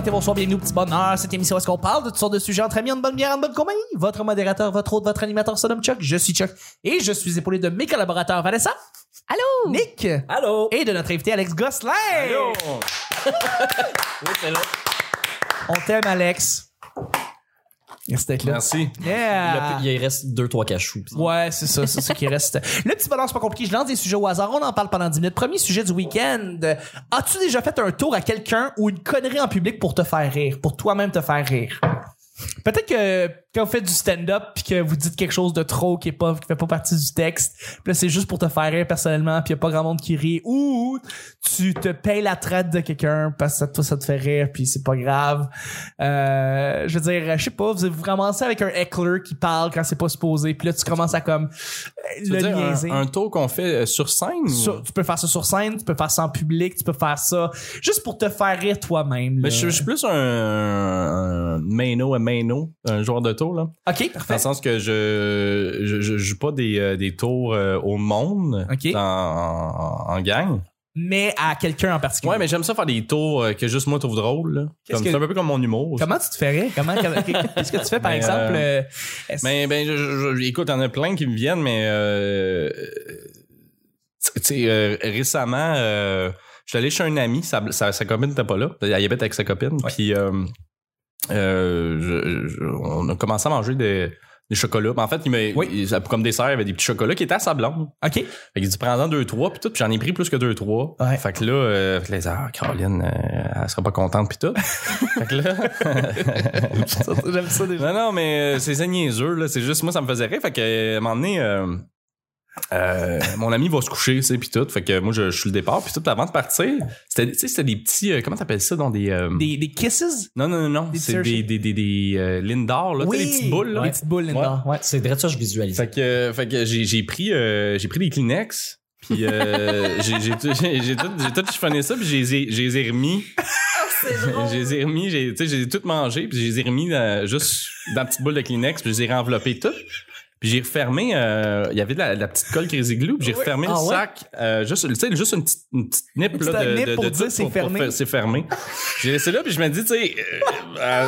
matin, bonsoir, bienvenue au petit bonheur. Cette émission, où est-ce qu'on parle de toutes sortes de sujets entre amis, en bonne bière, en bonne compagnie? Votre modérateur, votre hôte, votre animateur, son nom Chuck. Je suis Chuck. Et je suis épaulé de mes collaborateurs Vanessa. Allô? Nick. Allô? Et de notre invité Alex Gosselin. Oui, c'est là. On t'aime, Alex. Merci d'être là. Merci. Yeah. Le- il reste deux, trois cachous. Ouais, c'est ça, c'est ce qui reste. Le petit bonheur, c'est pas compliqué. Je lance des sujets au hasard. On en parle pendant 10 minutes. Premier sujet du week-end. As-tu déjà fait un tour à quelqu'un ou une connerie en public pour te faire rire, pour toi-même te faire rire? Peut-être que quand vous faites du stand-up puis que vous dites quelque chose de trop qui est pas qui fait pas partie du texte, puis là c'est juste pour te faire rire personnellement puis y a pas grand monde qui rit ou tu te payes la traite de quelqu'un parce que toi ça te fait rire puis c'est pas grave. Euh, je veux dire, je sais pas, vous vous ramassez avec un heckler qui parle quand c'est pas supposé puis là tu commences à comme Tu le niaiser. un, un tour qu'on fait euh, sur scène? ou- tu peux faire ça sur scène, tu peux faire ça en public, tu peux faire ça juste pour te faire rire toi-même. Mais je, je suis plus un, un maino, un maino, un joueur de tour, là. Ok, Dans parfait. le sens que je, je, je joue pas des, euh, des tours euh, au monde Ok. dans- en, en gang. Mais à quelqu'un en particulier. Ouais, mais j'aime ça faire des tours euh, que juste moi trouve drôle. que- C'est un peu comme mon humour. Comment tu te rire? Comment, qu'est-ce que tu fais, par Mais, exemple? euh, euh, Ben, ben, je, écoute, il y en a plein qui me viennent, mais euh, tu sais, récemment, je suis allé chez un ami, sa, sa, sa copine n'était pas là, elle habite avec sa copine, puis on a commencé à manger des, des chocolats. En fait, il m'a, Oui. il- comme dessert, il y avait des petits chocolats qui étaient à sa blonde. OK. Fait qu'il dit, prends-en deux, trois, puis tout, puis j'en ai pris plus que deux, trois. Ouais. Fait que là, euh, dit, ah, Caroline, euh, elle sera pas contente, puis tout. fait que là... J'aime ça déjà. Non, non, mais euh, c'est niaiseux, là. C'est juste, moi, ça me faisait rire. Fait que, euh, à un moment donné, euh, mon ami va se coucher, tu sais, puis tout. Fait que moi, je, je suis le départ, puis tout. Avant de partir, c'était, tu sais, c'était des petits, euh, comment t'appelles ça, dans des... euh, Des, des kisses? Non, non, non, non. des C'est des, des, des, des Lindor, là. Tu sais, les petites boules, là. Les petites boules, Linda. Ouais. C'est vrai ça, je visualise. Fait que, fait que j'ai, j'ai pris, j'ai pris des Kleenex. Puis j'ai, j'ai, tout- j'ai, j'ai tout, j'ai tout chiffonné ça, puis j'ai, j'ai, j'ai les ai remis. j'ai les ai remis, j'ai, sais, j'ai tout mangé, puis j'ai les ai remis dans- juste dans la petite boule de Kleenex, puis je les ai renveloppés tout. Puis j'ai refermé, euh, il y avait de la, de la petite colle Crazy Glue, puis j'ai refermé Ah le ouais? sac, euh, juste, tu sais, juste une petite, une petite nip, Une là, de, nip de, pour de dire c'est fermé. c'est fermé. J'ai laissé là, puis je me dis, tu sais, euh, euh,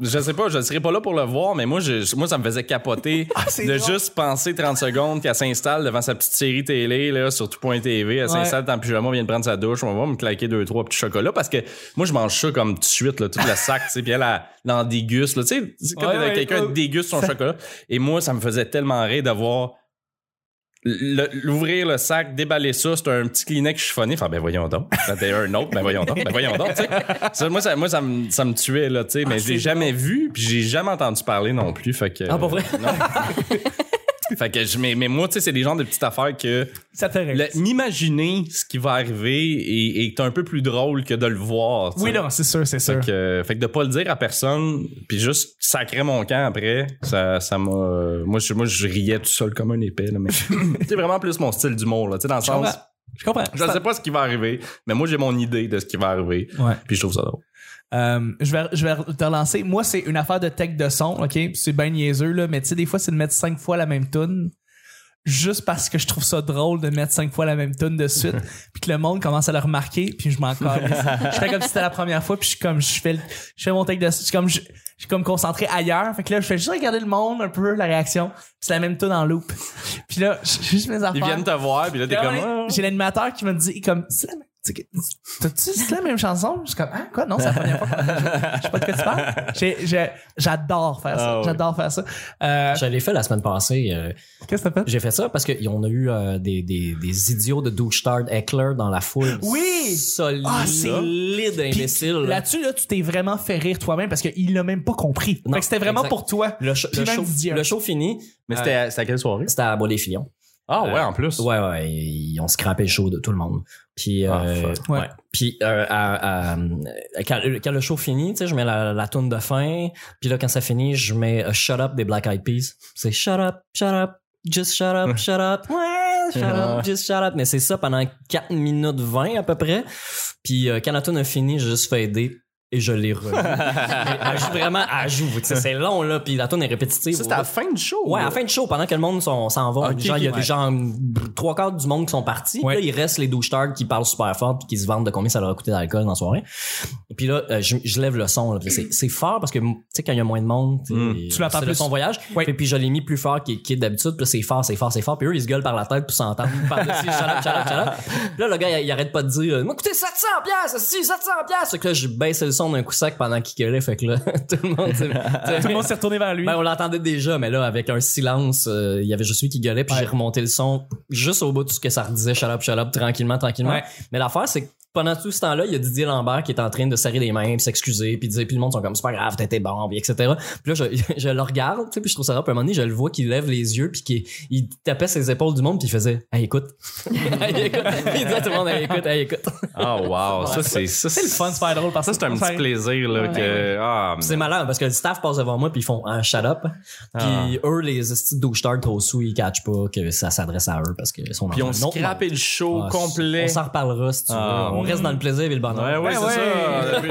je sais pas, je serais pas là pour le voir, mais moi, je, moi, ça me faisait capoter Ah, de drôle. juste penser 30 secondes qu'elle s'installe devant sa petite série télé, là, sur tout.tv, elle s'installe dans le pyjama, vient de prendre sa douche, on va me claquer deux, trois petits chocolats, parce que moi, je mange ça comme tout de suite, là, tout le sac, tu sais, puis elle, elle, elle en déguste, là, tu sais, Ouais, ouais, quelqu'un ouais. déguste son chocolat. Et moi, ça me faisait tellement rire de voir l'ouvrir le sac, déballer ça, c'est un petit Kleenex chiffonné. Enfin, ben voyons donc. Là, t'as un autre, ben voyons donc, ben voyons donc, tu sais. Ça, moi, ça, moi, ça me, ça me tuait, là, tu sais. Mais c'est l'ai jamais vu, puis j'ai jamais entendu parler non plus, fait que... Ah, pas vrai? non. fait que je, mais, mais moi, tu sais, c'est des genres de petites affaires que... Ça M'imaginer ce qui va arriver est, est un peu plus drôle que de le voir. Oui, non, c'est sûr, c'est sûr. Fait que, fait que de pas le dire à personne, puis juste sacrer mon camp après, ça, ça m'a. moi, je, moi, je riais tout seul comme un épée, là, mais c'est vraiment plus mon style d'humour, là, tu sais, dans le Je sens. comprends. Je comprends. Je sais pas ce qui va arriver, mais moi, j'ai mon idée de ce qui va arriver, Ouais. puis je trouve ça drôle. Euh, je vais, je vais te relancer. Moi, c'est une affaire de tech de son, OK? C'est bien niaiseux, là, mais tu sais, des fois, c'est de mettre cinq fois la même tune. Juste parce que je trouve ça drôle de mettre cinq fois la même tune de suite, puis que le monde commence à le remarquer, puis je m'en. Je fais comme si c'était la première fois, puis je suis comme je fais, le- je fais mon tech de, je suis comme je, je suis comme concentré ailleurs. Fait que là, je fais juste regarder le monde un peu, la réaction. puis C'est la même tune en loop. Puis là, je- juste mes affaires. Ils viennent te voir, puis là, t'es comme. Ah. J'ai l'animateur qui me dit comme c'est la même- T'as-tu c'est la même chanson? Je suis comme, ah, quoi? Non, c'est la première fois Je sais pas de quoi tu parles. J'adore faire ça. Ah. J'adore faire ça. Euh, Je l'ai fait la semaine passée. euh, Qu'est-ce que t'as fait? j'ai fait ça parce qu'on a eu euh, des, des, des idiots de douche-tard Eckler dans la foule. Oui! Solide, Ah, c'est- solide imbécile. là. Là-dessus, là, tu t'es vraiment fait rire toi-même parce qu'il l'a même pas compris. Non, fait que c'était vraiment exact. pour toi. Le, show- le show, le show fini. Mais c'était à- quelle soirée? C'était à Bois des Filions. Ah, ouais, en plus. Ouais, ouais, ils ont scrappé le show de tout le monde. Puis, Ah, euh. Ouais. ouais. Puis, euh, à- à- quand, quand le show finit, tu sais, je mets la, la tune de fin. Puis là, quand ça finit, je mets euh, Shut Up des Black Eyed Peas. C'est Shut Up, Shut Up, Just Shut Up, Shut Up, ouais, Shut Up, Just Shut Up. Mais c'est ça pendant 4 minutes 20 à peu près. Puis, euh, quand la tune a fini, j'ai juste fait aider. Et je l'ai revu. elle joue vraiment, elle joue, tu sais, c'est long, là, puis la tune est répétitive. Ça, c'était à la fin du show. Ouais, à la fin du show, pendant que le monde s'en va, Ok, genre, il y a des gens, trois quarts du monde qui sont partis. Ouais. Là, il reste les douchetards qui parlent super fort puis qui se vendent de combien ça leur a coûté d'alcool dans la soirée. Et puis là, euh, je, je lève le son. là, c'est, c'est fort parce que, tu sais, quand il y a moins de monde, Mm. Tu l'entends c'est plus. son voyage. Ouais. Et puis je l'ai mis plus fort qu'il qu'il est d'habitude. Puis là, c'est fort, c'est fort, c'est fort. Puis eux, ils se gueulent par la tête pour s'entendre par-dessus. Puis là, le gars, il, il arrête pas de dire, euh, moi, coûté 700 piastres, si, 700 piastres. Que là, je baissais le son d'un coup sec pendant qu'il gueulait. Fait que là, tout le monde, tu sais, Tout le monde s'est retourné vers lui. ben, on l'entendait déjà, mais là, avec un silence, euh, il y avait juste lui qui gueulait, puis j'ai remonté le son juste au bout de ce que ça redisait, shut up, shut up, tranquillement, tranquillement. Ouais. Mais l'affaire, c'est que pendant tout ce temps-là, il y a Didier Lambert qui est en train de serrer les mains, puis s'excuser, puis dire, puis le monde sont comme, c'est pas grave, t'étais bon, puis etc. Puis là, je, je le regarde, tu sais, puis je trouve ça drôle, puis à un moment donné, je le vois qui lève les yeux, puis qui il tapait ses épaules du monde, puis il faisait, hey, écoute. hey, écoute. il disait à tout le monde, hey, écoute, hey, écoute. Oh, wow. Ça, c'est, ça, C'est le fun, c'est pas drôle parce Ça, que c'est un petit plaisir, là, que, ah, c'est malin parce que le staff passe devant moi puis ils font un shut up. Puis Ah. eux les douchetards trop sous ils catchent pas que ça s'adresse à eux parce qu'ils sont dans Puis on le show Ah, complet. On s'en reparlera si tu veux. Ah, on reste dans le plaisir et le bonheur. Ouais, ouais, Ouais, c'est ouais.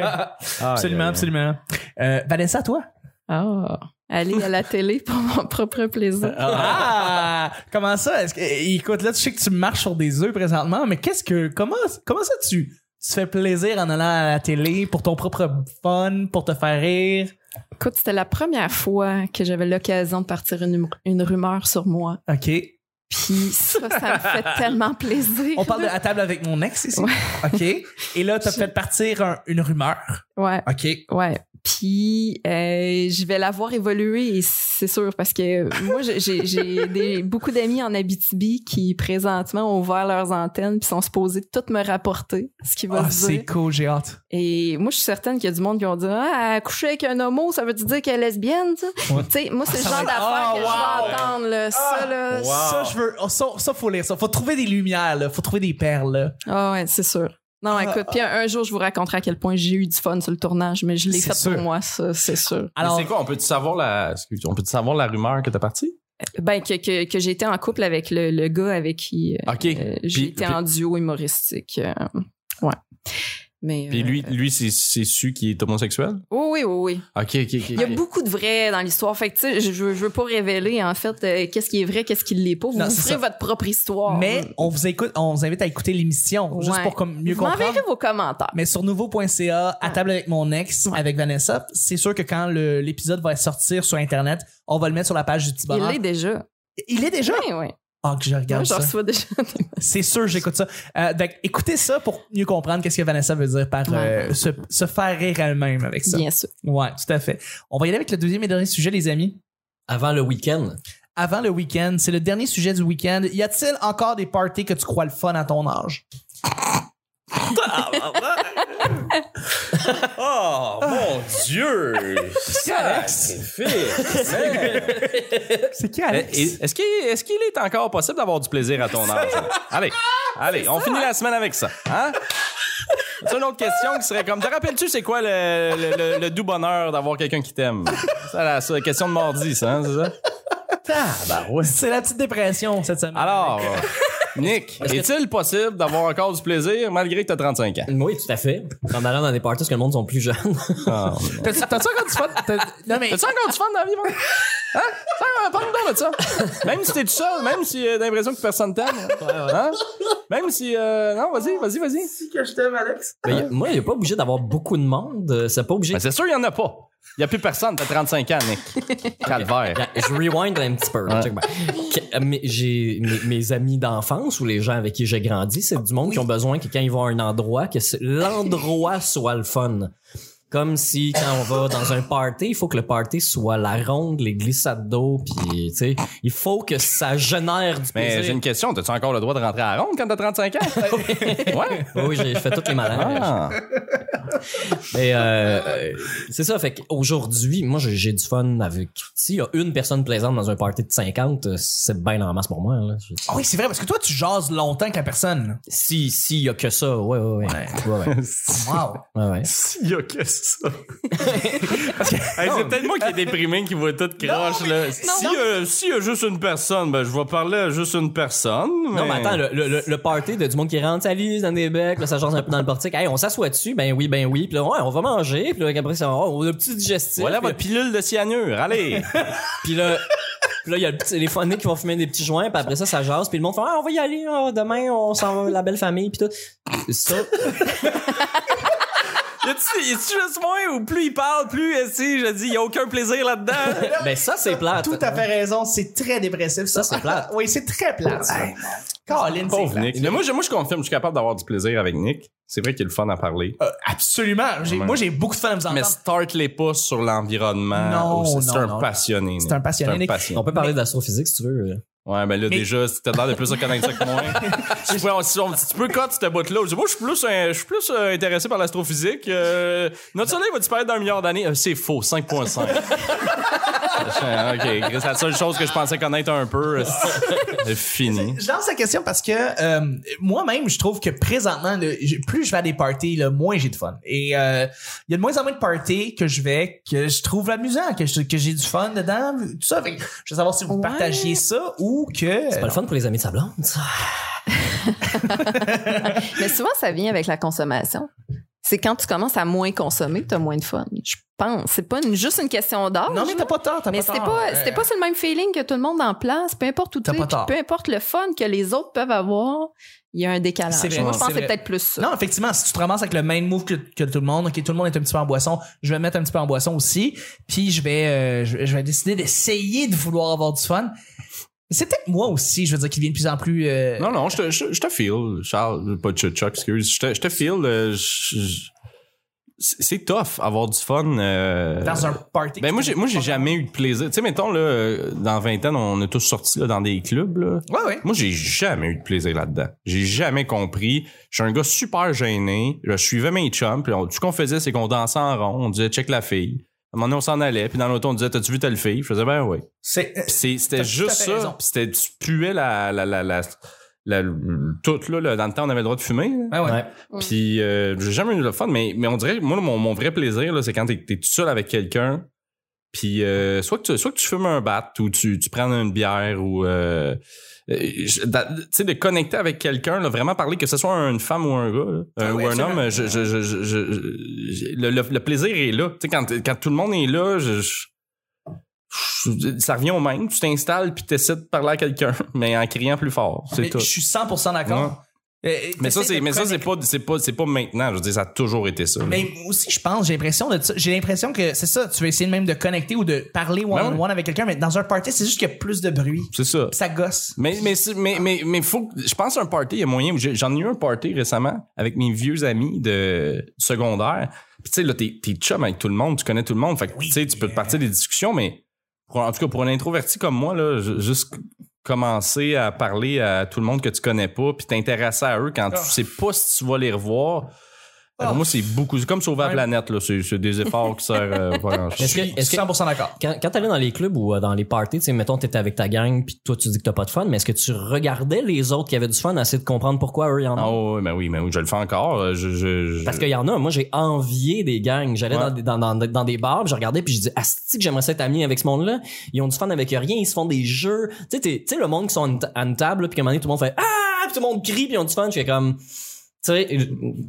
ça. Ah, Absolument, absolument. Euh, Vanessa, toi? Ah, aller à la télé pour mon propre plaisir. Ah! Comment ça? Est-ce que, écoute, là, tu sais que tu marches sur des œufs présentement, mais qu'est-ce que, comment, comment ça tu, tu fais plaisir en allant à la télé pour ton propre fun, pour te faire rire? Écoute, c'était la première fois que j'avais l'occasion de partir une, une rumeur sur moi. OK. Puis ça, ça me fait tellement plaisir. On parle de à table avec mon ex ici. Ouais. OK? Et là, t'as fait partir un- une rumeur. Ouais, OK? ouais. Puis euh, je vais la voir évoluer, et c'est sûr, parce que moi, j'ai- j'ai j'ai des- beaucoup d'amis en Abitibi qui présentement ont ouvert leurs antennes puis sont supposés tout me rapporter ce qui va Ah, se dire. c'est cool, j'ai hâte. Et moi, je suis certaine qu'il y a du monde qui ont dit Ah, coucher avec un homo, ça veut dire qu'elle est lesbienne, ça? Ouais. Tu sais, moi, c'est Ah, le genre Ah, que wow. je vais entendre, là. Ça, là. Wow. Ça, je veux, oh, ça, ça, faut lire ça. Faut trouver des lumières, là. Faut trouver des perles, là. Ah, ouais, c'est sûr. Non, Ah, écoute, puis un, un jour, je vous raconterai à quel point j'ai eu du fun sur le tournage, mais je l'ai fait sûr. pour moi, ça, c'est sûr. Alors, c'est quoi, on peut-tu savoir la, excuse, on peut-tu savoir la rumeur que t'as partie? Ben, que, que, que j'ai été en couple avec le, le gars avec qui euh, OK. euh, j'ai Puis- été puis- en duo humoristique. euh, ouais. Mais. Puis euh, lui, lui, c'est, c'est su qui est homosexuel? Oui, oui, oui, oui. OK, OK, OK. Il y a beaucoup de vrai dans l'histoire. Fait que, tu sais, je, je veux- pas révéler, en fait, euh, qu'est-ce qui est vrai, qu'est-ce qui l'est pas. Vous Non, vous ferez ça. votre propre histoire. mais on vous écoute, on vous invite à écouter l'émission, juste pour comme mieux Vous comprendre. m'enverrez vos commentaires. Mais sur nouveau.ca, à table avec mon ex, Ouais. avec Vanessa, c'est sûr que quand l'épisode va sortir sur Internet, on va le mettre sur la page du petit Il bonheur. l'est déjà. Il est déjà? Oui, oui. Ah, que je regarde j'en ça. reçois déjà. C'est sûr, j'écoute ça. Euh, donc, écoutez ça pour mieux comprendre qu'est-ce que Vanessa veut dire par euh, se, se faire rire elle-même avec ça. Bien sûr. Ouais, tout à fait. On va y aller avec le deuxième et dernier sujet, les amis. Avant le week-end. Avant le week-end, c'est le dernier sujet du week-end. Y a-t-il encore des parties que tu crois le fun à ton âge? Oh, mon Dieu! C'est qui, Alex? Est-ce qu'il est, qu'il est encore possible d'avoir du plaisir à ton âge? allez, allez, on finit la semaine avec ça. Hein? C'est une autre question qui serait comme, te rappelles-tu c'est quoi le, le, le- le doux bonheur d'avoir quelqu'un qui t'aime? C'est la, question de mardi, ça, hein, c'est ça? Ah, ouais. C'est la petite dépression cette semaine. Alors, Nick, est-il possible d'avoir encore du plaisir malgré que t'as 35 ans? Oui, tout à fait. En allant dans des parties parce que le monde sont plus jeunes. Ah, T'as-tu t'as-tu encore du fun? T'as- Non, mais. T'as-tu encore du fun dans la vie? Hein? Ça, Parle-nous donc de ça. Même si t'es tout seul, même si euh, t'as l'impression que personne t'aime. Hein? Même si... euh, non, vas-y, vas-y, vas-y. que je t'aime, Alex. Mais y a- moi, il n'est pas obligé d'avoir beaucoup de monde. Euh, C'est pas obligé. Ben, c'est sûr, il y en a pas. Il y a plus personne, t'as 35 ans, Nick. Calvaire. Je rewind un petit peu. Check. Que- euh, mes- J'ai mes, mes amis d'enfance ou les gens avec qui j'ai grandi, c'est du monde qui ont besoin que quand ils vont à un endroit, que c'est- l'endroit soit le fun. Comme si quand on va dans un party, il faut que le party soit la ronde, les glissades d'eau, puis tu sais, il faut que ça génère du Mais j'ai plaisir. une question. T'as-tu encore le droit de rentrer à la ronde quand t'as 35 ans? ouais. Oui, oui, j'ai fait toutes les malins. Ah. Mais euh, euh, c'est ça, fait qu'aujourd'hui, moi j'ai du fun avec. S'il y a une personne plaisante dans un party de 50, euh, c'est bien en masse pour moi. Là. Ah oui, c'est vrai, parce que toi, tu jases longtemps avec la personne. Si s'il y a que ça, ouais ouais ouais. Ouais ouais. Wow. ouais, ouais. S'il y a que ça. Ça. Hey, c'est peut-être moi qui est déprimé qui voit tout croche, là. Si, euh, s'il y a juste une personne, ben, je vais parler à juste une personne. Non, mais attends, le, le, le party de du monde qui rentre, salut, dans des becs, là, ça change un peu dans le portique. Hey, on s'assoit dessus, ben oui, ben oui. Puis là, ouais, on va manger. Puis là, après, ça, oh, on a un petit digestif. Voilà votre pilule de cyanure, allez! Puis là, puis là, il y a le petit- les phoniques qui vont fumer des petits joints, puis après ça, ça jase, puis le monde fait ah, on va y aller, ah, demain on s'en va la belle famille, puis tout. Ça, y a-tu, y a-tu juste moi ou plus il parle, plus, euh, si, je dis, y a aucun plaisir là-dedans? ben ça c'est plate. Tout à fait raison, c'est très dépressif. Ça, Ça, c'est plate. oui, c'est très plate. ça. Colin, c'est. Nick. Mais moi, je, moi, je confirme, je suis capable d'avoir du plaisir avec Nick. C'est vrai qu'il est le fun à parler. Euh, absolument. Ouais. Moi, j'ai beaucoup de fun à vous entendre. Mais start-les pas sur l'environnement. Non, c'est, non, un non. passionné. C'est un passionné, C'est un passionné. On peut parler d'astrophysique si tu veux. Ouais, ben là, Mais- déjà, si t'as l'air de plus à connaître ça que moi. si, tu peux- si on- si tu peux cut cette bout-là, je dis, moi, je suis plus, je suis plus euh, intéressé par l'astrophysique. Euh, notre soleil va disparaître dans un milliard d'années. Euh, c'est faux, 5.5. ok, c'est la seule chose que je pensais connaître un peu. C'est fini. Je lance la question parce que euh, moi-même, je trouve que présentement, le- plus je vais à des parties, le moins j'ai de fun. Et euh, il y a de moins en moins de parties que je vais, que je trouve amusant, que je- que j'ai du fun dedans, tout ça. Fait je veux savoir si vous Ouais. partagiez ça ou que... C'est pas le fun pour les amis de sa blonde, ça. Mais souvent, ça vient avec la consommation. C'est quand tu commences à moins consommer que tu as moins de fun. Je pense. C'est pas une- juste une question d'âge. Non, mais t'as pas tort, t'as Mais pas c'était tort. pas, c'était pas sur le même feeling que tout le monde en place. Peu importe où tu T'as es, pas puis tort. peu importe le fun que les autres peuvent avoir, il y a un décalage. C'est vrai, Moi, je pense c'est que c'est vrai. peut-être plus ça. Non, effectivement, si tu te ramasses avec le même move que, que tout le monde, ok, tout le monde est un petit peu en boisson, je vais me mettre un petit peu en boisson aussi, puis je vais, euh, je, je vais décider d'essayer de vouloir avoir du fun. C'est peut-être moi aussi, je veux dire, qui devient de plus en plus. euh, Non, non, je te, je, je te feel, Charles, pas Chuck, Chuck, excuse. Je te, je te feel, euh, je- je- c'est c'est tough avoir du fun. euh, dans un party. Ben moi j'ai moi j'ai jamais eu de plaisir. Tu sais mettons là euh, dans 20 ans on est tous sortis là, dans des clubs là. Ouais, ouais. Moi j'ai jamais eu de plaisir là-dedans. J'ai jamais compris. Je suis un gars super gêné. Je suivais mes chums puis on- tout ce qu'on faisait c'est qu'on dansait en rond, on disait check la fille. À un moment donné, on s'en allait, puis dans l'auto, on disait T'as-tu vu telle fille? Je faisais ben oui. C'est- c'était juste ça. Puis c'était tu puais la la la la, la- tout là, là, dans le temps on avait le droit de fumer. là. Ouais. Puis euh, j'ai jamais eu de fun, mais, mais on dirait, moi, mon, mon vrai plaisir, là, c'est quand t'es, t'es tout seul avec quelqu'un, puis euh, soit, que tu, soit que tu fumes un bat ou tu, tu prends une bière ou... Euh, euh, tu sais, de connecter avec quelqu'un, là, vraiment parler, que ce soit une femme ou un gars, là, euh, oui, ou un homme, je, je, je, je- le, le- plaisir est là. Tu sais, quand, quand tout le monde est là, je, ça revient au même. Tu t'installes puis t'essaies de parler à quelqu'un, mais en criant plus fort. C'est tout. Je suis 100% d'accord. Euh, Mais ça, c'est, mais ça, c'est pas, c'est pas, c'est pas maintenant. Je veux dire, ça a toujours été ça. Mais aussi, je pense, j'ai l'impression de ça. J'ai l'impression que c'est ça. Tu veux essayer même de connecter ou de parler one-on-one Ben ouais. avec quelqu'un, mais dans un party, c'est juste qu'il y a plus de bruit. C'est ça. Ça gosse. Mais, mais, mais, mais, mais faut, que- je pense un party, il y a moyen. J'en ai eu un party récemment avec mes vieux amis de secondaire. Puis tu sais, là, t'es, t'es chum avec tout le monde, tu connais tout le monde. Fait que, Oui. tu sais, tu peux te partir des discussions, mais en tout cas, pour un introverti comme moi, là, ju- juste commencer à parler à tout le monde que tu connais pas, puis t'intéresser à eux quand tu Ah. sais pas si tu vas les revoir. Ah. Pour moi, c'est beaucoup. C'est comme sauver la planète, là. C'est, c'est des efforts qui servent euh, pas grand-chose. Est-ce que- Je suis que- 100% d'accord. Quand, quand t'allais dans les clubs ou euh, dans les parties, tu sais, mettons, t'étais avec ta gang, puis toi, tu dis que t'as pas de fun, mais est-ce que tu regardais les autres qui avaient du fun, à essayer de comprendre pourquoi eux, y en Ah ont? oui, ben oui, ben oui, je le fais encore. Euh, Je, je, je- Parce qu'il y en a, moi j'ai envié des gangs. J'allais Ouais. dans, des- dans, dans, dans des bars, puis je regardais, puis je dis Asti que j'aimerais ça être ami avec ce monde-là. Ils ont du fun avec rien, ils se font des jeux. Tu sais, t'es- tu sais, le monde qui sont à une, à une table, puis qu'à un moment donné, tout le monde fait Ah! Puis tout le monde crie, puis ils ont du fun. Je fais comme. Tu sais,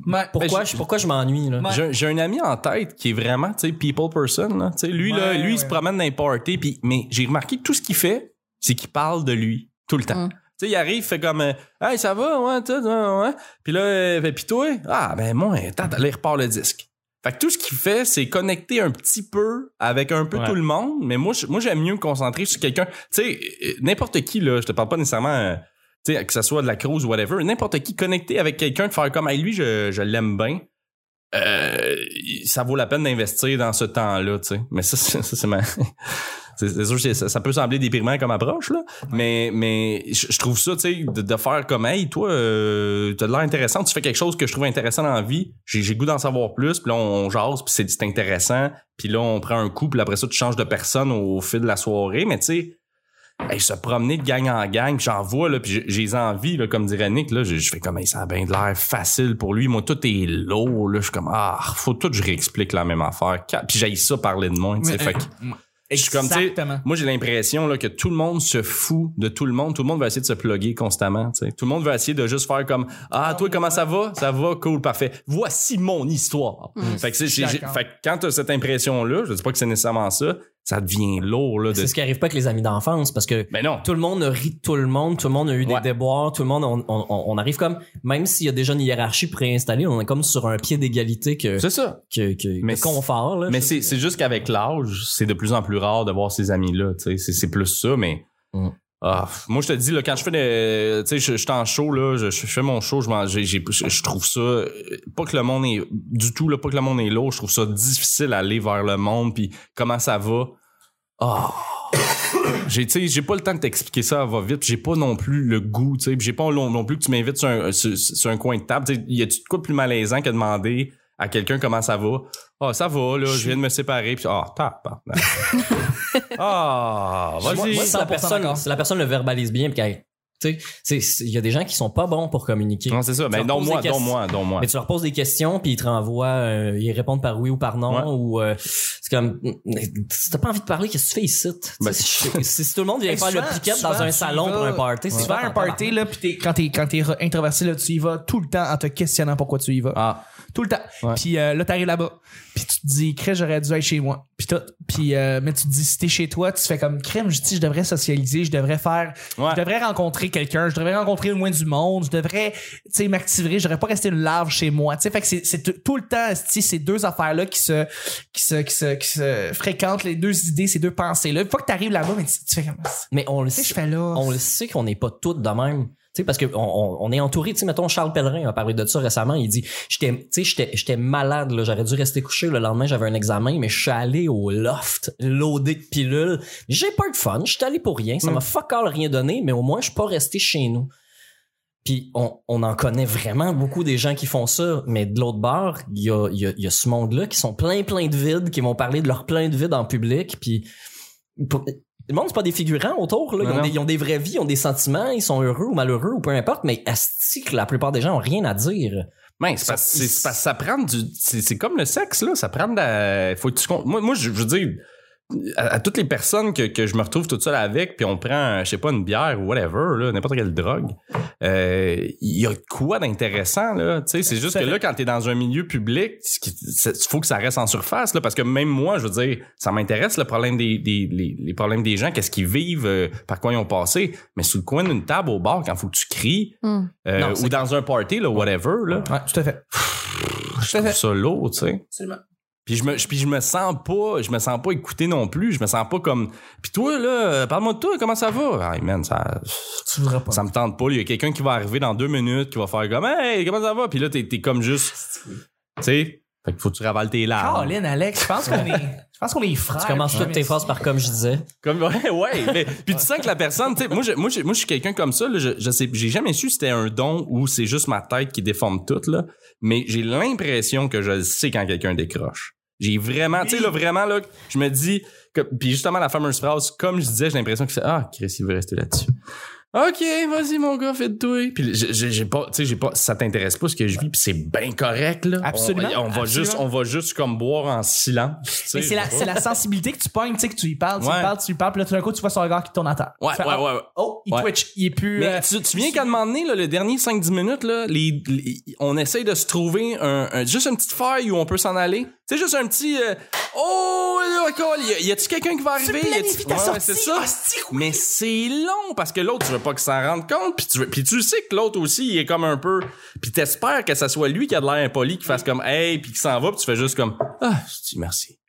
Ouais. pourquoi, Ben, je, pourquoi je m'ennuie, là? Ouais. J'ai, un ami en tête qui est vraiment, tu sais, people person, là. Tu sais, lui, là, Ouais, lui, il se promène dans les parties, puis, mais j'ai remarqué que tout ce qu'il fait, c'est qu'il parle de lui, tout le temps. Mm. Tu sais, il arrive, il fait comme, euh, hey, ça va, ouais, tout, ouais, ouais. Puis là, euh, fait, pis toi, ah, ben, moi, attends, là, il repart le disque. Fait que tout ce qu'il fait, c'est connecter un petit peu avec un peu Ouais. tout le monde, mais moi, moi, j'aime mieux me concentrer sur quelqu'un. Tu sais, euh, n'importe qui, là, je te parle pas nécessairement, euh, tu sais, que ce soit de la cruise ou whatever, n'importe qui connecter avec quelqu'un, de faire comme, hey, lui, je, je l'aime bien. Euh, ça vaut la peine d'investir dans ce temps-là, tu sais. Mais ça, c'est, ça, c'est ma... c'est, sûr ça, ça peut sembler déprimant comme approche, là. Mais, mais je, trouve ça, tu sais, de, de faire comme, hey, toi, euh, t'as de l'air intéressant, tu fais quelque chose que je trouve intéressant dans la vie, j'ai, goût d'en savoir plus, puis là, on, jase, puis c'est, c'est intéressant, puis là, on prend un coup, puis après ça, tu changes de personne au, fil de la soirée, mais tu sais, hey, se promener de gang en gang, j'en vois, là, puis j'ai- envies, là, comme dirait Nick, là, je, je fais comme, hey, ça a bien de l'air facile pour lui. Moi, tout est lourd, là. Je suis comme, ah, faut tout je réexplique la même affaire. Puis j'ai ça parler de moi, tu sais. Mais, Fait que euh, je suis comme, tu moi, j'ai l'impression là, que tout le monde se fout de tout le monde. Tout le monde va essayer de se plugger constamment. tu sais. Tout le monde va essayer de juste faire comme Ah, toi, comment ça va? Ça va? Cool, parfait. Voici mon histoire. Fait que, fait que quand t'as cette impression-là, je dis pas que c'est nécessairement ça, ça devient lourd. Là, de... C'est ce qui arrive pas avec les amis d'enfance parce que Ben non. tout le monde rit de tout le monde, tout le monde a eu Ouais. des déboires, tout le monde, on, on, on arrive comme, même s'il y a déjà une hiérarchie préinstallée, on est comme sur un pied d'égalité que, C'est ça. que, que, Mais de confort. Là, Mais c'est c'est juste qu'avec l'âge, c'est de plus en plus rare de voir ces amis-là. tu sais. C'est c'est plus ça, mais. Mm. Ah, moi, je te dis, là, quand je fais des. Tu sais, je, je suis en show, là, je, je fais mon show, je, m'en- j'ai- je, trouve ça. Pas que le monde est. Du tout, là, pas que le monde est lourd, je trouve ça difficile d'aller vers le monde, puis comment ça va. Ah. j'ai, tu sais, j'ai pas le temps de t'expliquer ça, ça va vite, j'ai pas non plus le goût, tu sais, j'ai pas non, non plus que tu m'invites sur un, sur, sur un coin de table. Tu sais, y a-tu de quoi de plus malaisant que de demander à quelqu'un comment ça va? Ah, ça va, là, je viens de me séparer, puis ah, tabarnak. Ah, Moi, vas-y. moi, si la 100% personne, si la personne le verbalise bien, puis tu il y a des gens qui sont pas bons pour communiquer. Non, c'est ça. Tu Mais leur non, moi, non, moi, non, moi. Mais tu leur poses des questions puis ils te renvoient, euh, ils répondent par oui ou par non Ouais. ou euh, c'est comme si t'as pas envie de parler, qu'est-ce que tu fais ici? Tu Ben, si, si tout le monde vient Hey, faire souvent- le piquet dans un tu salon pour un party, Tu c'est vas à un party, là, pis t'es, quand t'es, quand t'es introverti, là, tu y vas tout le temps en te questionnant pourquoi tu y vas. Ah, Tout le temps. Ouais. Puis euh, là, t'arrives là-bas. Puis tu te dis, crème, j'aurais dû être chez moi. Puis tout. Puis, euh, mais tu te dis, si t'es chez toi, tu fais comme crème, je dis, je devrais socialiser, je devrais faire, ouais. je devrais rencontrer quelqu'un, je devrais rencontrer au moins du monde, je devrais, tu sais, m'activer, je devrais pas rester une larve chez moi. Tu sais, fait que c'est, tout le temps, ces deux affaires-là qui se, qui se, qui se, qui se fréquentent, les deux idées, ces deux pensées-là. Une fois que t'arrives là-bas, mais tu, tu fais comme, Mais on le sait, je fais là. on le sait qu'on n'est pas toutes de même. Tu sais, parce que on, on, est entouré, tu sais, mettons, Charles Pellerin a parlé de ça récemment, il dit, j'étais, tu sais, j'étais, j'étais malade, là, j'aurais dû rester couché, le lendemain, j'avais un examen, mais je suis allé au loft, loadé de pilules. J'ai pas de fun, j'étais allé pour rien, ça Mm. m'a fuck all rien donné, mais au moins, je suis pas resté chez nous. Puis on, on en connaît vraiment beaucoup des gens qui font ça, mais de l'autre bord, il y a, y, a, y a ce monde-là qui sont plein plein de vides, qui vont parler de leur plein de vide en public, puis le monde c'est pas des figurants autour, là. Ils, ont des, ils ont des vraies vies, ils ont des sentiments, ils sont heureux ou malheureux ou peu importe, mais asti que la plupart des gens ont rien à dire. Ben, c'est parce, que ça prend du. C'est comme le sexe, là. Ça prend de la. Faut que tu. Moi, moi je, je veux dire. À, à toutes les personnes que, que je me retrouve toute seule avec, puis on prend, je sais pas, une bière ou whatever, là, n'importe quelle drogue, euh, il y a quoi d'intéressant, là? Tu sais, c'est juste que là, quand t'es dans un milieu public, il faut que ça reste en surface, là, parce que même moi, je veux dire, ça m'intéresse le problème des, des les, les problèmes des gens, qu'est-ce qu'ils vivent, euh, par quoi ils ont passé, mais sous le coin d'une table au bar, quand faut que tu cries, Hmm. euh, Non, ou dans un party, là, whatever, là, Ouais, tout à fait. je trouve ça lourd, tu sais. Absolument. Puis je me puis je me sens pas je me sens pas écouté non plus, je me sens pas comme puis toi là, parle-moi de toi, comment ça va? Hey man, ça Tu pas. ça me tente pas, il y a quelqu'un qui va arriver dans deux minutes qui va faire comme hey, comment ça va? Puis là t'es t'es comme juste tu sais, fait qu'il faut que tu ravales tes larmes. Caroline, Alex, je pense qu'on est, je pense qu'on est frères. Tu commences toutes tes phrases par comme je disais. Comme ouais, ouais, mais puis tu sens que la personne, tu sais, moi je moi je moi je suis quelqu'un comme ça là, je, je sais j'ai jamais su si c'était un don ou c'est juste ma tête qui déforme tout là, mais j'ai l'impression que je le sais quand quelqu'un décroche. J'ai vraiment, tu sais là vraiment là, je me dis que puis justement la fameuse phrase comme je disais, j'ai l'impression que c'est ah Chris il veut rester là-dessus. OK, vas-y mon gars, fais-toi. Puis j'ai- pas tu sais j'ai pas ça t'intéresse pas ce que je vis puis c'est bien correct là. Absolument, On, on va absolument. juste on va juste comme boire en silence. Mais c'est la, c'est la sensibilité que tu pognes, tu sais, que tu lui parles, tu Ouais. lui parles, tu lui parles, puis là, tout d'un coup, tu vois son regard qui tourne à terre. Ouais, fais, ouais, oh, ouais, ouais. Oh, il Ouais. twitch, il est plus. Mais euh, tu, tu viens qu'à un moment donné, là, le dernier 5-10 minutes, là, les, les- on essaye de se trouver un, un- juste une petite faille où on peut s'en aller. C'est juste un petit... euh, oh, là, cool, y a-tu quelqu'un qui va tu arriver? Y a-tu- planifies ta Ouais, sortie? c'est ça. hostie, oui. Mais c'est long parce que l'autre, tu veux pas qu'il s'en rende compte, puis tu veux, puis tu sais que l'autre aussi, il est comme un peu, puis t'espères que ça soit lui qui a de l'air impoli, qui fasse comme hey, puis qui s'en va, puis tu fais juste comme ah, je dis merci.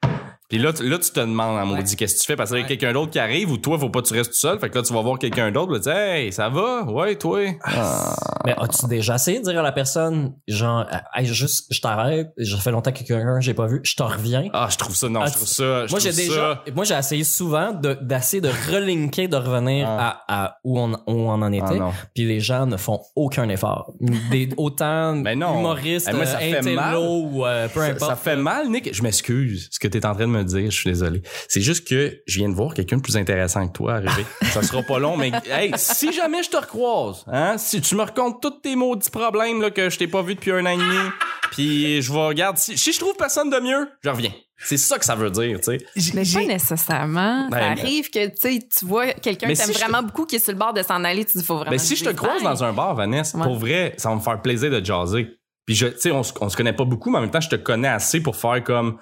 Puis là, tu- là, tu te demandes, à maudit, qu'est-ce que tu fais? Parce qu'il y a quelqu'un d'autre qui arrive ou toi, faut pas que tu restes tout seul. Fait que là, tu vas voir quelqu'un d'autre, tu dis, hey, ça va? Ouais, toi? Ah. Mais as-tu déjà essayé de dire à la personne, genre, hey, juste, je t'arrête, ça fait longtemps que quelqu'un, j'ai pas vu, je t'en reviens? Ah, je trouve ça, non, Ah, je trouve ça, je moi, j'ai déjà, ça- moi, j'ai essayé souvent de, d'essayer de relinker, de revenir Ah. à, à où on, où on en Ah, était. non. Puis les gens ne font aucun effort. Des, autant Ben non. humoristes, Eh, moi, ça fait intello mal. ou euh, peu Ça, importe. ça fait mal, Nick. Je m'excuse, ce que t'es en train de me dire, je suis désolé. C'est juste que je viens de voir quelqu'un de plus intéressant que toi arriver. ça sera pas long, mais hey, si jamais je te recroise, hein, si tu me racontes tous tes maudits problèmes là, que je t'ai pas vu depuis un an et demi, puis je vais regarder si, si je trouve personne de mieux, je reviens. C'est ça que ça veut dire, tu sais. Mais pas nécessairement. Ben, ça arrive que tu vois quelqu'un que t'aimes si vraiment beaucoup qui est sur le bord de s'en aller, tu dis faut vraiment. Mais si je te croise dans un bar, Vanessa, Ouais. pour vrai, ça va me faire plaisir de jaser. Puis je, tu sais, on, on se connaît pas beaucoup, mais en même temps, je te connais assez pour faire comme,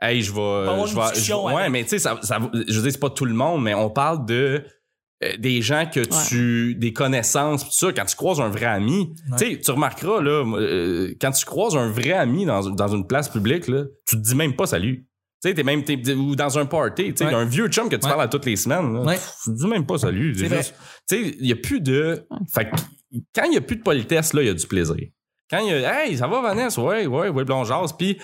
hey, je vais, je vais, je- ouais, avec. mais tu sais, ça, ça, je veux dire, c'est pas tout le monde, mais on parle de euh, des gens que tu, des connaissances, pis tout ça. Quand tu croises un vrai ami, Ouais. tu sais, tu remarqueras là, euh, quand tu croises un vrai ami dans, dans une place publique là, tu te dis même pas salut. Tu sais, t'es même t'es- ou dans un party, tu sais, Ouais. un vieux chum que tu Ouais. parles à toutes les semaines, là, Ouais. tu te dis même pas salut. C'est vrai. juste- tu sais, il y a plus de. Fait que quand il y a plus de politesse, là, il y a du plaisir. Quand il y a Hey, ça va, Vanessa? Ouais, ouais, ouais, blond jase. Puis,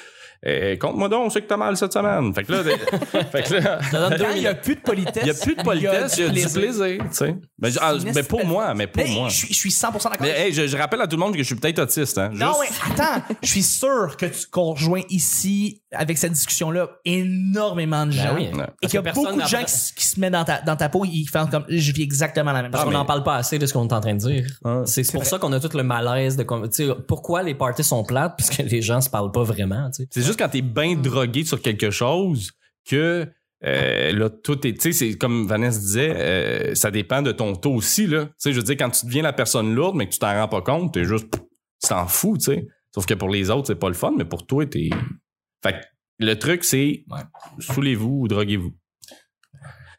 euh, compte-moi donc, on sait que t'as mal cette semaine. Fait que là, fait que là, il n'y a plus de politesse, il y a plus de politesse, il y a du plaisir, tu sais. Mais, ah, mais pour moi, mais pour Mais moi. Je suis, je suis 100% d'accord. Mais hey, je, je rappelle à tout le monde que je suis peut-être autiste, hein. Non, Juste- mais attends, je suis sûr que tu qu'on rejoint ici, avec cette discussion-là, énormément de gens. Ben oui. Ouais. Et qu'il y a Parce beaucoup de personne gens qui, s- qui se mettent dans ta, dans ta peau, ils font comme, je vis exactement la même Parce chose. qu'on mais- n'en parle pas assez de ce qu'on est en train de dire. Ah. C'est pour vrai. ça qu'on a tout le malaise de com- tu sais pourquoi les parties sont plates parce que les gens se parlent pas vraiment, tu sais. C'est juste quand t'es bien drogué sur quelque chose que euh, là tout est tu sais c'est comme Vanessa disait euh, ça dépend de ton taux aussi là tu sais je veux dire quand tu deviens la personne lourde mais que tu t'en rends pas compte t'es juste tu t'en fous tu sais sauf que pour les autres c'est pas le fun mais pour toi t'es fait que le truc c'est Ouais. saoulez-vous ou droguez-vous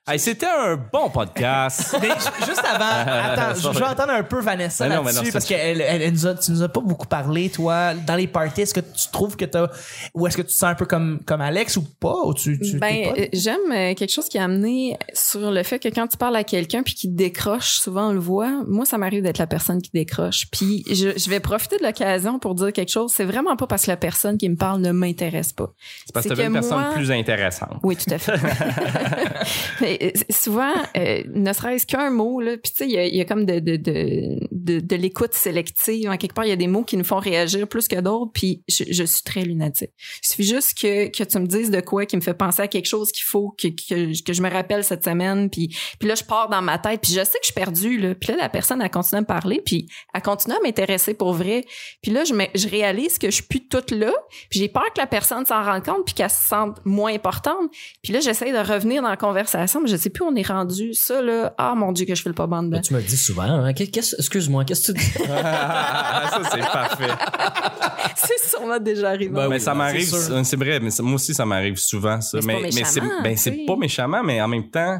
Hey, c'était un bon podcast Mais juste avant, attends, je, veux entendre un peu Vanessa mais là-dessus parce qu'elle elle, elle nous a, tu nous as pas beaucoup parlé, toi, dans les parties. Est-ce que tu trouves que t'as, ou est-ce que tu te sens un peu comme, comme Alex ou pas, ou tu, tu Ben, euh, j'aime euh, quelque chose qui a amené sur le fait que quand tu parles à quelqu'un puis qu'il décroche, souvent on le voit. Moi, ça m'arrive d'être la personne qui décroche. Puis je, je vais profiter de l'occasion pour dire quelque chose. C'est vraiment pas parce que la personne qui me parle ne m'intéresse pas. c'est parce que que une personne moi- plus intéressante Oui, tout à fait. Mais, euh, souvent, euh, ne serait-ce qu'un mot, là, puis tu sais, il y y a comme de, de, de, de, l'écoute sélective. En quelque part, il y a des mots qui nous font réagir plus que d'autres, puis je, suis très lunatique. Il suffit juste que, que tu me dises de quoi qui me fait penser à quelque chose qu'il faut que, que, je me rappelle cette semaine, puis, puis là, je pars dans ma tête, puis je sais que je suis perdue, là. Puis là, la personne, elle continue à me parler, puis elle continue à m'intéresser pour vrai. Puis là, je, je réalise que je suis plus toute là, puis j'ai peur que la personne s'en rende compte, puis qu'elle se sente moins importante. Puis là, j'essaie de revenir dans la conversation, je sais plus où on est rendu. Ça, là, ah mon Dieu, que je fais le pas bande dedans. Tu me le dis souvent, hein? Qu'est-ce- excuse-moi, qu'est-ce que tu dis? ça c'est parfait C'est sûrement déjà arrivé. Ben mais oui, ça ben, m'arrive, c'est vrai, mais moi aussi ça m'arrive souvent ça. Mais c'est pas c'est méchamment, ben c'est sais. pas méchamment, mais en même temps,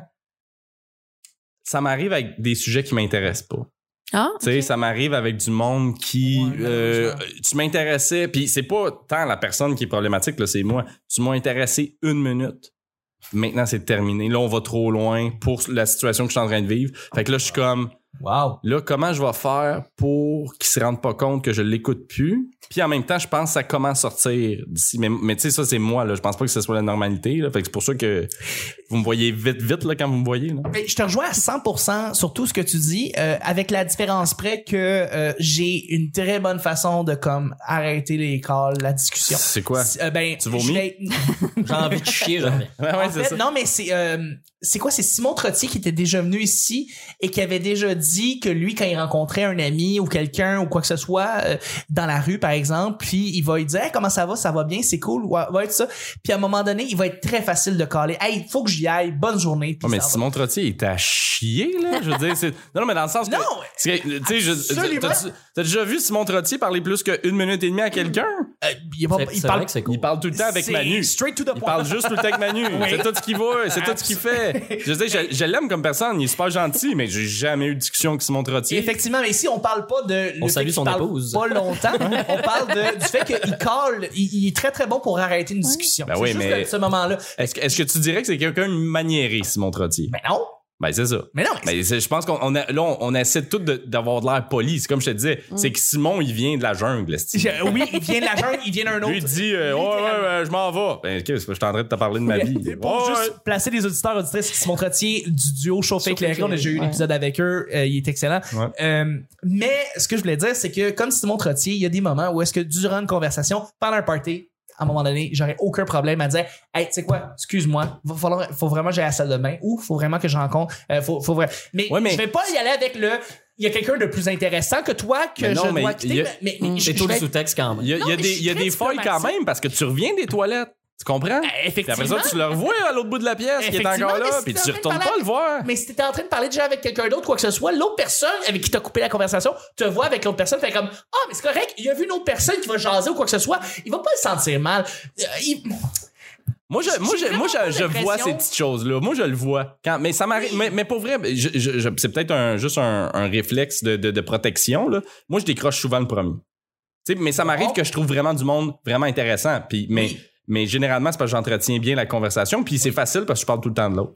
ça m'arrive avec des sujets qui m'intéressent pas. Ah, Tu sais, ça m'arrive avec du monde qui, Ouais, euh, tu m'intéressais, puis c'est pas tant la personne qui est problématique là, c'est moi. Tu m'as intéressé une minute. Maintenant c'est terminé. Là on va trop loin pour la situation que je suis en train de vivre. Fait que là je suis comme, Wow. là comment je vais faire pour qu'ils se rendent pas compte que je l'écoute plus? Puis en même temps je pense à sortir d'ici. Mais, mais tu sais ça c'est moi là. Je pense pas que ce soit la normalité là. Fait que c'est pour ça que vous me voyez vite vite là quand vous me voyez là. Mais je te rejoins à 100% sur tout ce que tu dis, euh, avec la différence près que euh, j'ai une très bonne façon de comme arrêter les calls, la discussion. c'est quoi? Euh, ben, Tu vomis? J'ai envie de chier, ouais, En fait, ça. non, mais c'est euh, c'est quoi? C'est Simon Trottier qui était déjà venu ici et qui avait déjà dit que lui, quand il rencontrait un ami ou quelqu'un ou quoi que ce soit euh, dans la rue, par exemple, puis il va lui dire Hey, comment ça va? Ça va bien? C'est cool? Ouais, ouais, tout ça. Puis à un moment donné, il va être très facile de caler. Hey, faut que j'y aille. Bonne journée. Puis Ouais, mais va. Simon Trottier il est à chier là? Je veux dire c'est non, non mais dans le sens que Non! tu sais t'as- déjà vu Simon Trottier parler plus qu'une minute et demie à quelqu'un? Euh, il, pas- il parle, vrai que c'est cool. il parle tout le temps avec Manu Straight to the Il point. parle juste tout le temps avec Manu. Oui. C'est tout ce qu'il voit, c'est tout ce qu'il fait. Je veux dire, je, je l'aime comme personne, il est super gentil, mais j'ai jamais eu de discussion avec Simon Trottier. Effectivement, mais ici, on parle pas de. le On fait salue qu'il son parle épouse. Pas longtemps. on parle de, du fait qu'il call. Il, il est très, très bon pour arrêter une discussion. Ben C'est oui, juste mais- ce moment-là. Est-ce que, est-ce que tu dirais que c'est quelqu'un de maniéré, Simon Trottier? Mais non. Ben, c'est ça. Mais non, mais Ben, c'est- je pense qu'on on a, là, on, on essaie tout de- d'avoir de l'air poli. C'est comme je te disais, c'est que Simon, il vient de la jungle. Je- oui, il vient de la jungle, il vient d'un autre. Lui, il dit, euh, ouais, ouais, ouais, je m'en vais. Ben, ok, je suis en train de te parler de ma vie. Pour Ouais, juste ouais. placer les auditeurs auditrices qui Simon Trottier du duo Chauffé éclairé, on a déjà eu l'épisode avec eux, euh, il est excellent. Ouais. Euh, mais ce que je voulais dire, c'est que comme Simon Trottier, il y a des moments où est-ce que durant une conversation, pendant un party, à un moment donné, j'aurais aucun problème à dire, hey, tu sais quoi, excuse-moi, va falloir, faut vraiment que j'aille à la salle de bain ou faut vraiment que je rencontre, euh, faut, faut vrai. Mais, Ouais, mais- je vais pas y aller avec le, il y a quelqu'un de plus intéressant que toi que Mais non, je mais dois quitter. a- mais, mais- mais tout le sous-texte quand même. Il y a, Non, il y a mais des, y a des failles quand même parce que tu reviens des toilettes. Tu comprends? Puis après effectivement. ça, tu le revois à l'autre bout de la pièce qui est encore là, si puis tu retournes parler pas le voir. Mais si t'étais en train de parler déjà avec quelqu'un d'autre, quoi que ce soit, l'autre personne avec qui t'as coupé la conversation te voit avec l'autre personne, fait comme Ah, mais c'est correct, il a vu une autre personne qui va jaser ou quoi que ce soit, il va pas se sentir mal. Euh, il- Moi, je, moi, je, moi, je, vois ces petites choses-là. Moi, je le vois. Quand, mais ça m'arrive. Mais, mais pour vrai, je, je- je- c'est peut-être un, juste un, un réflexe de, de, de protection. Là. Moi, je décroche souvent le premier. Mais ça m'arrive que je trouve vraiment du monde vraiment intéressant. Puis, mais, Oui. Mais généralement, c'est parce que j'entretiens bien la conversation. Puis c'est facile parce que je parle tout le temps de l'autre.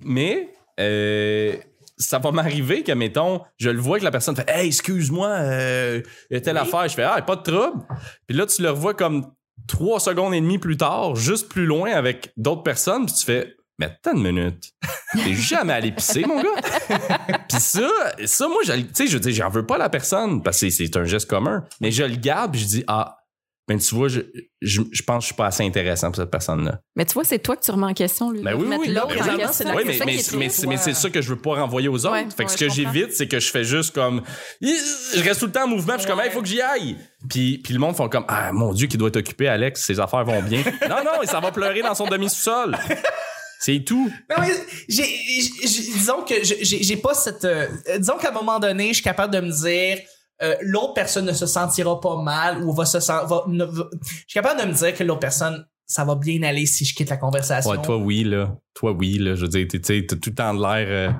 Mais euh, ça va m'arriver que, mettons, je le vois que la personne fait Hey, excuse-moi, euh, telle Oui. affaire. Je fais Ah, pas de trouble. Puis là, tu le revois comme trois secondes et demie plus tard, juste plus loin avec d'autres personnes. Puis tu fais Mais attends une minute. T'es jamais allé pisser, mon gars. Puis ça, ça, moi, je, le- tu sais, je veux dire, j'en veux pas à la personne parce que c'est- c'est un geste commun. Mais je le garde puis je dis Ah, ben tu vois, je, je, je pense que je suis pas assez intéressant pour cette personne-là. Mais tu vois, c'est toi que tu remets en question, lui. Ben oui, Mettre oui, l'autre ben en oui. question. la Oui, C'est mais, mais, mais, mais c'est ça que je veux pas renvoyer aux autres. Ouais, fait que ouais, ce que j'évite, c'est que je fais juste comme. Je reste tout le temps en mouvement, puis je suis comme, il faut que j'y aille. Puis, puis le monde font comme, ah mon Dieu, qui doit être occupé, Alex, ses affaires vont bien. non, non, et ça va pleurer dans son demi-sous-sol. C'est tout. Non, mais j'ai, j'ai- j'ai- disons que j'ai pas cette. euh, disons qu'à un moment donné, je suis capable de me dire. Euh, l'autre personne ne se sentira pas mal ou va se sen- va, ne- va- je suis capable de me dire que l'autre personne ça va bien aller si je quitte la conversation Ouais, toi, oui, là. Toi, oui, là. Je veux dire, t'sais, t'as tout le temps de l'air. euh,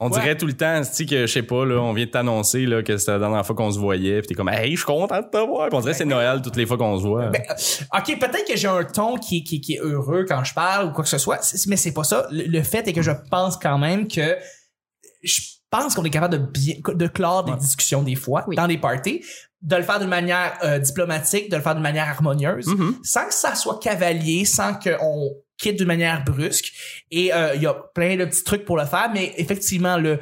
on Ouais. dirait tout le temps, tu sais, que je sais pas, là, on vient de t'annoncer là, que c'était la dernière fois qu'on se voyait, puis t'es comme, hey, je suis content de te voir. Puis on dirait que c'est Noël toutes les fois qu'on se voit. Ben, euh, ok peut-être que j'ai un ton qui, qui, qui est heureux quand je parle ou quoi que ce soit mais c'est pas ça le, le fait est que je pense quand même que je pense qu'on est capable de bien de clore des Ouais. discussions des fois Oui. dans des parties de le faire d'une manière euh, diplomatique de le faire d'une manière harmonieuse Mhm. sans que ça soit cavalier, sans qu'on quitte d'une manière brusque. Et euh, il y a plein de petits trucs pour le faire, mais effectivement, le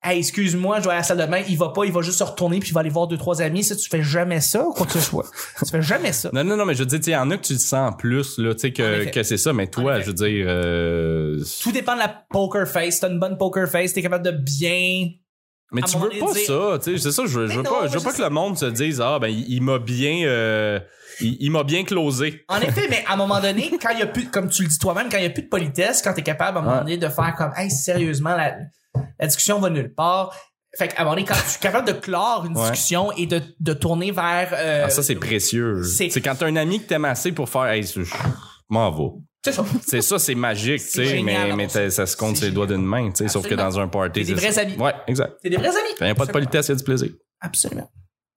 Hey, excuse-moi, je vais à la salle de bain, il va pas, il va juste se retourner puis il va aller voir deux, trois amis. Ça, tu fais jamais ça ou quoi que ce soit? tu fais jamais ça? Non, non, non, mais je veux dire, il y en a que tu le sens plus, là, tu sais, que, que c'est ça, mais toi, je veux dire, euh, Tout dépend de la poker face. T'as une bonne poker face, t'es capable de bien. Mais tu veux pas ça, tu sais, c'est ça, je veux, je veux non, pas, je veux je pas sais. que le monde se dise, ah, ben, il, il m'a bien, euh, il, il m'a bien closé. En effet, mais à un moment donné, quand il y a plus, comme tu le dis toi-même, quand il y a plus de politesse, quand t'es capable à un moment donné de faire comme, hey, sérieusement, la, la discussion va nulle part. Fait qu'à un moment donné, quand tu es capable de clore une Ouais. discussion et de, de tourner vers, euh, Ah, ça, c'est précieux. c'est- quand t'as un ami que t'aimes assez pour faire, hey, je m'en vais. C'est ça. C'est ça, c'est magique, tu sais, mais, ça se compte les doigts d'une main, tu sais, sauf que dans un party. C'est des vrais amis. Ouais, exact. C'est des vrais amis. Il n'y a pas de Absolument. politesse, il y a du plaisir. Absolument.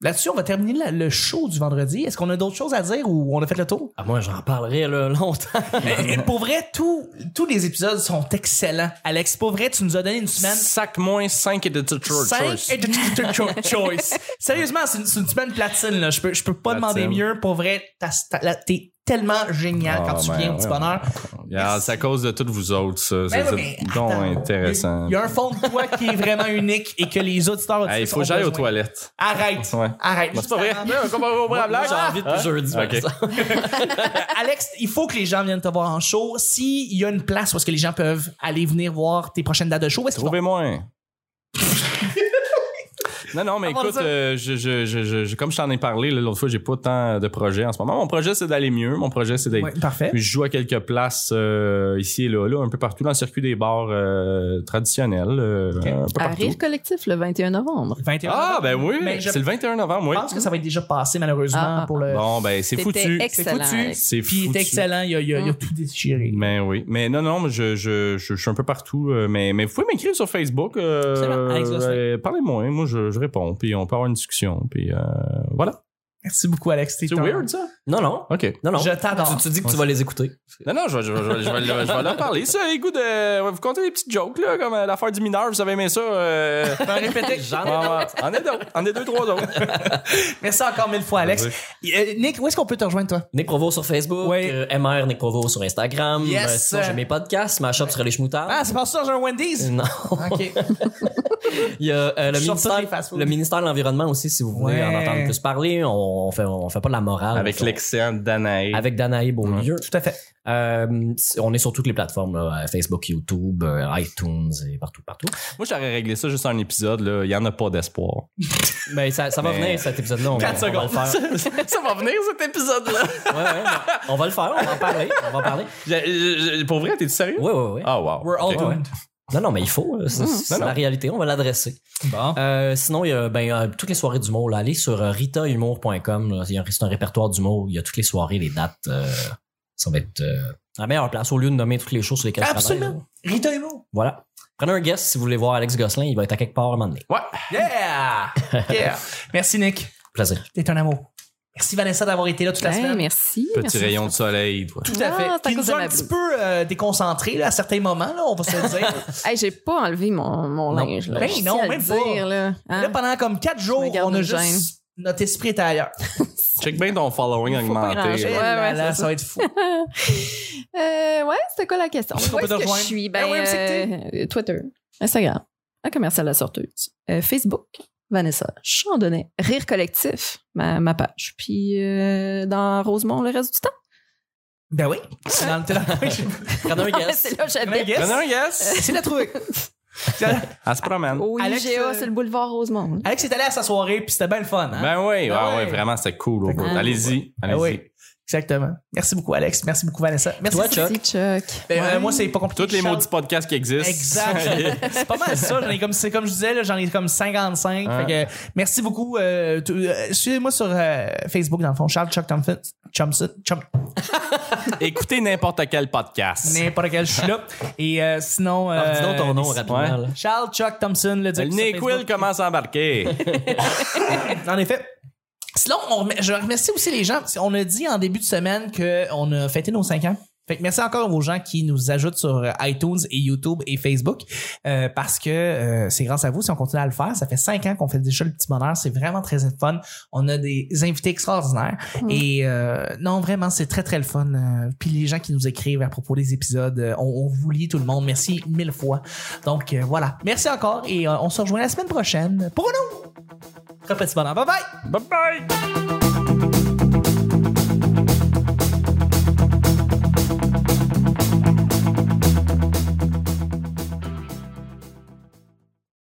Là-dessus, on va terminer la- le show du vendredi. Est-ce qu'on a d'autres choses à dire ou on a fait le tour? Ah, moi, j'en parlerai là, longtemps. Et pour vrai, tous tous les épisodes sont excellents. Alex, pour vrai, tu nous as donné une semaine. Sac moins 5 et de Cho- 5 choice. choice. Sérieusement, c'est une, semaine platine. Là. Je, peux, je peux pas Platine. demander mieux. Pour vrai, t'es tellement génial quand Ah, tu ben, viens au petit bonheur. C'est à cause de toutes vous autres, ça. Ben C'est intéressant. Il y a un fond de toi qui est vraiment unique et que les auditeurs Il faut que j'aille aux toilettes. Arrête. Ouais. Arrête. C'est pas vrai. J'ai envie depuis jeudi, par Ok. exemple. Alex, il faut que les gens viennent te voir en show. S'il y a une place où est-ce que les gens peuvent aller venir voir tes prochaines dates de show, est-ce vont- Trouvez-moi un. Non, non, mais écoute, euh, je, je, je, je- je- comme je t'en ai parlé là, l'autre fois, j'ai pas tant de projets en ce moment. Mon projet, c'est d'aller mieux. Mon projet, c'est d'être. Ouais, parfait. Puis je joue à quelques places euh, ici et là, là, un peu partout dans le circuit des bars euh, traditionnels. euh, Ok. un peu À partout. Rire Collectif le 21 novembre. 21 Ah, ben oui, Mais je c'est le 21 novembre, oui. pense que ça va être déjà passé, malheureusement, Ah, ah, pour le. Bon, ben c'est foutu. C'est excellent. foutu. C'est Puis il foutu. est excellent, il a, il a- il a tout déchiré. Mais oui. Mais non, non, mais je, je, je, je suis un peu partout. euh, mais, mais vous pouvez m'écrire sur Facebook. euh, euh, Parlez-moi. Moi, je, je réponds. Puis on peut avoir une discussion. Puis euh, voilà. Merci beaucoup, Alex. C'est un- weird, ça? Non, non. OK. Non, non. Je t'adore. Tu, tu dis que tu vas les écouter. Non, non, je vais, je vais, je vais, je vais, je vais leur parler. Ça, goûts de. Vous comptez des petites jokes, là, comme euh, l'affaire du mineur. Vous avez aimé ça? Euh... Faire répéter. J'en ai. En d'autres. En est deux, trois autres. Merci encore mille fois, Alex. Euh, Nick, où est-ce qu'on peut te rejoindre, toi? Nick Provo sur Facebook, Ouais. euh, MR Nick Provo sur Instagram. Yes. Euh, sinon, j'ai mes podcasts, ma shop sur les schmoutards. Ah, c'est pas ça, j'ai un Wendy's? Non. OK. Il y a euh, le, ministère, le ministère de l'Environnement aussi, si vous voulez Ouais. en entendre plus parler. On, on fait, on fait pas de la morale. Avec on, Excellent, Danae. avec Danae Beaulieu. Tout à fait. Euh, on est sur toutes les plateformes, là, Facebook, YouTube, euh, iTunes et partout, partout. Moi, j'aurais réglé ça juste en un épisode. Là. Il y en a pas d'espoir. Mais ça, ça va Mais- venir cet épisode-là. On, va- Quatre on va le faire. ça va venir, cet épisode-là. Ouais, ouais, on va le faire. On va en parler. On va en parler. Pour vrai, t'es-tu sérieux? Oui, oui, oui. Ah, wow. We're all Ok. Non, non, mais il faut. là. C'est c'est Non, la réalité. On va l'adresser. Bon. Euh, sinon, il y a ben, euh, toutes les soirées d'humour. Là. Allez sur euh, ritahumour.com. là. Il y a- C'est un répertoire d'humour. Il y a toutes les soirées, les dates. euh, ça va être euh, la meilleure place au lieu de nommer toutes les choses sur lesquelles je travaille. Absolument. Rita Humo. Voilà. Prenez un guest si vous voulez voir Alex Gosselin. Il va être à quelque part à un moment donné. Ouais. Yeah! yeah! Merci, Nick. Plaisir. T'es un amour. Merci, Vanessa, d'avoir été là toute la Hey, semaine. merci. Petit merci. rayon de soleil, toi. Tout à Ah, fait. à Qui nous a un petit peu euh, déconcentrés là, à certains moments, là, on va se le dire. Hey, j'ai pas enlevé mon, mon Non. linge. Là. Ben non, à même dire, Là. Hein? Là, pendant comme quatre jours, on a juste. Notre esprit est ailleurs. Check bien ton following pas augmenté. Ouais, là ouais, là, ça va être fou. Euh, ouais, c'était quoi la question? Où est-ce que je rejoindre? suis? Ben Ben, euh, Twitter, Instagram, un commercial la sorteuse. Euh, Facebook, Vanessa Chandonnet. Rire collectif, ma, ma page. Puis euh, dans Rosemont, le reste du temps? Ben oui. C'est dans le téléphone. Prenez un guest. c'est là un j'habite. yes. C'est la trouver. Elle se promène. Alex, IGA, euh, c'est le boulevard Rosemont. Alex est allé à sa soirée, puis c'était bien le fun. Hein? Ben oui, Ben ouais, ouais. ouais, vraiment, c'était cool. au bout. Ah. Allez-y, Ben allez-y. oui. Exactement. Merci beaucoup, Alex. Merci beaucoup, Vanessa. Merci. Toi, Chuck? Merci, Chuck. Ben, euh, moi, c'est pas compliqué. Tous les Charles- maudits podcasts qui existent. Exact. c'est pas mal ça. J'en ai comme, c'est comme je disais, là, j'en ai comme 55. Ouais. Fait que, merci beaucoup. Euh, euh, Suivez-moi sur euh, Facebook, dans le fond. Charles Chuck Thompson. Chumson. Chum, Écoutez n'importe quel podcast. n'importe quel, je suis là. Et euh, sinon. Alors, euh, dis donc ton nom rapidement. ouais. Charles Chuck Thompson, le Le directeur NyQuil Facebook. commence à embarquer. En effet. Sinon, on je remercie aussi les gens. On a dit en début de semaine qu'on a fêté nos 5 ans. Fait que merci encore aux gens qui nous ajoutent sur euh, iTunes et YouTube et Facebook euh, parce que euh, c'est grâce à vous si on continue à le faire. Ça fait cinq ans qu'on fait déjà le petit bonheur. C'est vraiment très fun. On a des invités extraordinaires et euh, non vraiment c'est très très le fun. Euh, Puis les gens qui nous écrivent à propos des épisodes, euh, on, on vous lit tout le monde. Merci mille fois. Donc euh, voilà. Merci encore et on se rejoint la semaine prochaine pour un autre petit bonheur. Bye bye. bye bye!